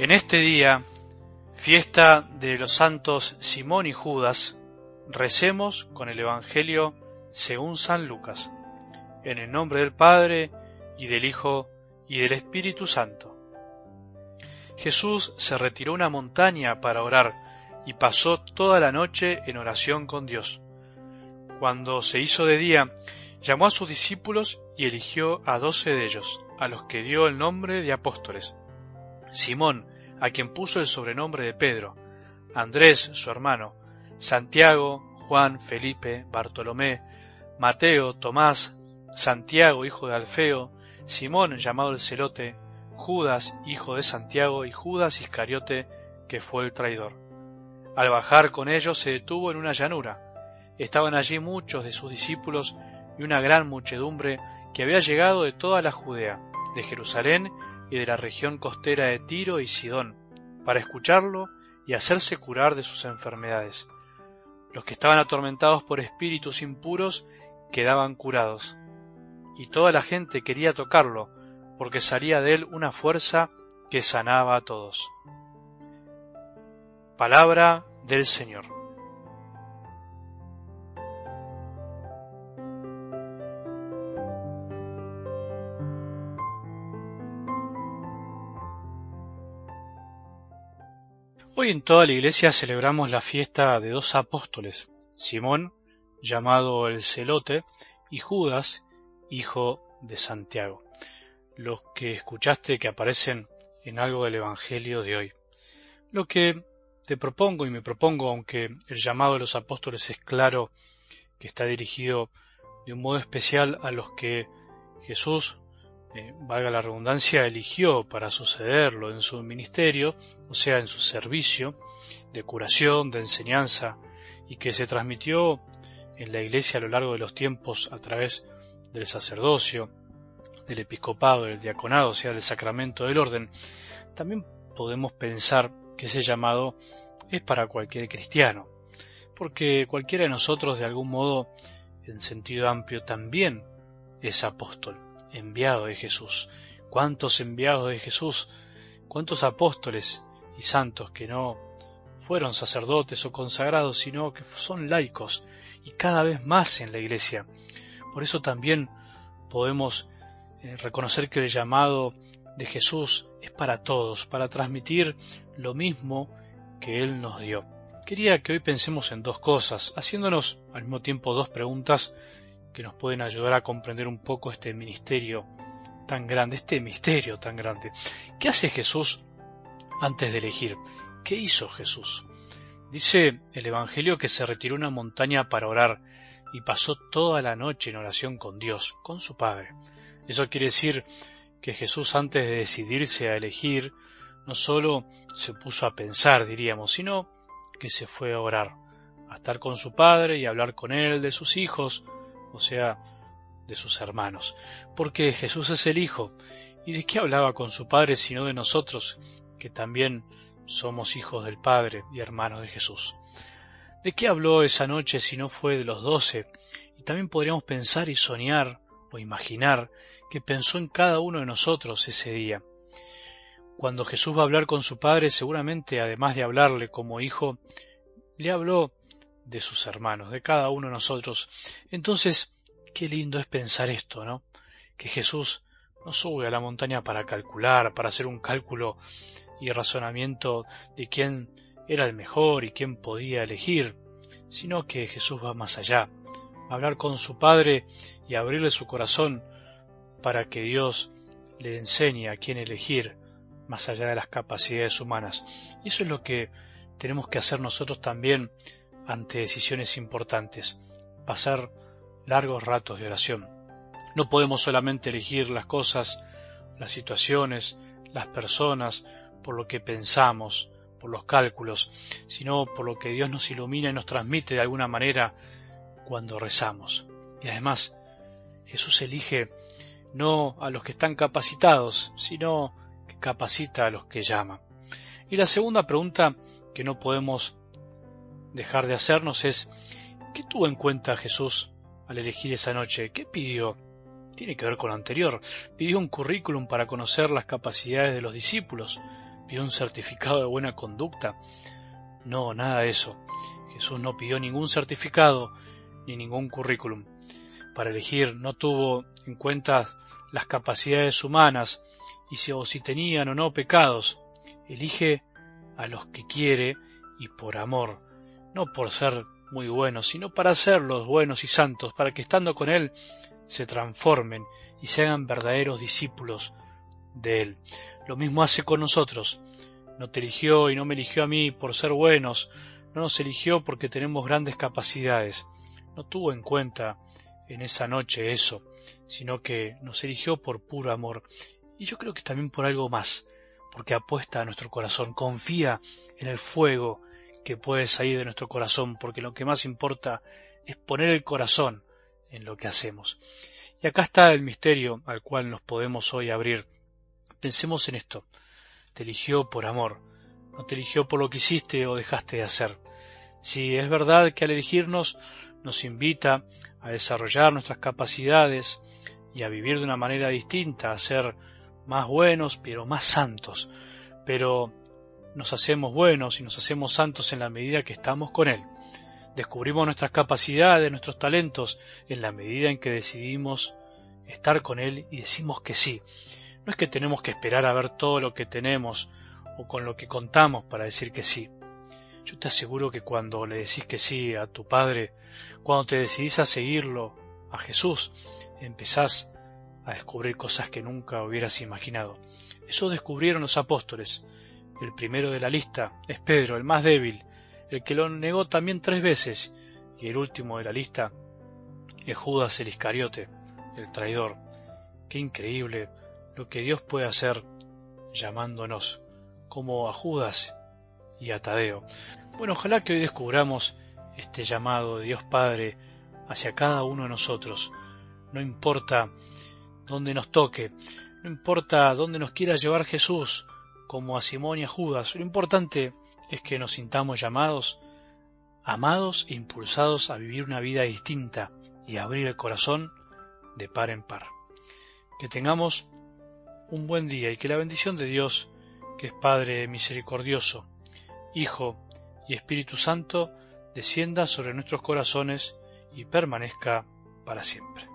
En este día, fiesta de los santos Simón y Judas, recemos con el Evangelio según San Lucas, en el nombre del Padre, y del Hijo, y del Espíritu Santo. Jesús se retiró a una montaña para orar, y pasó toda la noche en oración con Dios. Cuando se hizo de día, llamó a sus discípulos y eligió a doce de ellos, a los que dio el nombre de apóstoles. Simón, a quien puso el sobrenombre de Pedro, Andrés, su hermano, Santiago, Juan, Felipe, Bartolomé, Mateo, Tomás, Santiago, hijo de Alfeo, Simón, llamado el celote, Judas, hijo de Santiago, y Judas Iscariote, que fue el traidor. Al bajar con ellos se detuvo en una llanura. Estaban allí muchos de sus discípulos y una gran muchedumbre que había llegado de toda la Judea, de Jerusalén y de la región costera de Tiro y Sidón, para escucharlo y hacerse curar de sus enfermedades. Los que estaban atormentados por espíritus impuros quedaban curados, y toda la gente quería tocarlo, porque salía de él una fuerza que sanaba a todos. Palabra del Señor. Hoy en toda la iglesia celebramos la fiesta de dos apóstoles, Simón, llamado el Celote, y Judas, hijo de Santiago, los que escuchaste que aparecen en algo del Evangelio de hoy. Lo que te propongo y me propongo, aunque el llamado de los apóstoles es claro que está dirigido de un modo especial a los que Jesús eh, valga la redundancia, eligió para sucederlo en su ministerio, o sea, en su servicio de curación, de enseñanza, y que se transmitió en la Iglesia a lo largo de los tiempos a través del sacerdocio, del episcopado, del diaconado, o sea, del sacramento del orden, también podemos pensar que ese llamado es para cualquier cristiano, porque cualquiera de nosotros de algún modo, en sentido amplio, también es apóstol enviado de Jesús. ¿Cuántos enviados de Jesús? ¿Cuántos apóstoles y santos que no fueron sacerdotes o consagrados, sino que son laicos y cada vez más en la iglesia? Por eso también podemos eh, reconocer que el llamado de Jesús es para todos, para transmitir lo mismo que Él nos dio. Quería que hoy pensemos en dos cosas, haciéndonos al mismo tiempo dos preguntas que nos pueden ayudar a comprender un poco este ministerio tan grande, este misterio tan grande. ¿Qué hace Jesús antes de elegir? ¿Qué hizo Jesús? Dice el Evangelio que se retiró a una montaña para orar y pasó toda la noche en oración con Dios, con su Padre. Eso quiere decir que Jesús antes de decidirse a elegir, no solo se puso a pensar, diríamos, sino que se fue a orar, a estar con su Padre y a hablar con Él de sus hijos, o sea, de sus hermanos, porque Jesús es el Hijo, y de qué hablaba con su Padre sino de nosotros, que también somos hijos del Padre y hermanos de Jesús. ¿De qué habló esa noche si no fue de los doce? Y también podríamos pensar y soñar o imaginar que pensó en cada uno de nosotros ese día. Cuando Jesús va a hablar con su Padre, seguramente, además de hablarle como hijo, le habló de sus hermanos, de cada uno de nosotros. Entonces, qué lindo es pensar esto, ¿no? Que Jesús no sube a la montaña para calcular, para hacer un cálculo y razonamiento de quién era el mejor y quién podía elegir, sino que Jesús va más allá, a hablar con su Padre y abrirle su corazón para que Dios le enseñe a quién elegir más allá de las capacidades humanas. Y eso es lo que tenemos que hacer nosotros también ante decisiones importantes, pasar largos ratos de oración. No podemos solamente elegir las cosas, las situaciones, las personas, por lo que pensamos, por los cálculos, sino por lo que Dios nos ilumina y nos transmite de alguna manera cuando rezamos. Y además, Jesús elige no a los que están capacitados, sino que capacita a los que llama. Y la segunda pregunta que no podemos dejar de hacernos es, ¿qué tuvo en cuenta Jesús al elegir esa noche? ¿Qué pidió? Tiene que ver con lo anterior. Pidió un currículum para conocer las capacidades de los discípulos. pidió un certificado de buena conducta. No, nada de eso. Jesús no pidió ningún certificado ni ningún currículum. Para elegir no tuvo en cuenta las capacidades humanas y si, o si tenían o no pecados. Elige a los que quiere y por amor, no por ser muy buenos, sino para serlos buenos y santos, para que estando con Él se transformen y se hagan verdaderos discípulos de Él. Lo mismo hace con nosotros. No te eligió y no me eligió a mí por ser buenos, no nos eligió porque tenemos grandes capacidades. No tuvo en cuenta en esa noche eso, sino que nos eligió por puro amor. Y yo creo que también por algo más, porque apuesta a nuestro corazón, confía en el fuego que puede salir de nuestro corazón, porque lo que más importa es poner el corazón en lo que hacemos. Y acá está el misterio al cual nos podemos hoy abrir. Pensemos en esto. Te eligió por amor, no te eligió por lo que hiciste o dejaste de hacer. Si es verdad que al elegirnos nos invita a desarrollar nuestras capacidades y a vivir de una manera distinta, a ser más buenos, pero más santos. Pero nos hacemos buenos y nos hacemos santos en la medida que estamos con Él. Descubrimos nuestras capacidades, nuestros talentos, en la medida en que decidimos estar con Él y decimos que sí. No es que tenemos que esperar a ver todo lo que tenemos o con lo que contamos para decir que sí. Yo te aseguro que cuando le decís que sí a tu Padre, cuando te decidís a seguirlo, a Jesús, empezás a descubrir cosas que nunca hubieras imaginado. Eso descubrieron los apóstoles. El primero de la lista es Pedro, el más débil, el que lo negó también tres veces, y el último de la lista es Judas el Iscariote, el traidor. Qué increíble lo que Dios puede hacer llamándonos, como a Judas y a Tadeo. Bueno, ojalá que hoy descubramos este llamado de Dios Padre hacia cada uno de nosotros. No importa dónde nos toque, no importa dónde nos quiera llevar Jesús, como a Simón y a Judas, lo importante es que nos sintamos llamados, amados e impulsados a vivir una vida distinta y a abrir el corazón de par en par. Que tengamos un buen día y que la bendición de Dios, que es Padre misericordioso, Hijo y Espíritu Santo, descienda sobre nuestros corazones y permanezca para siempre.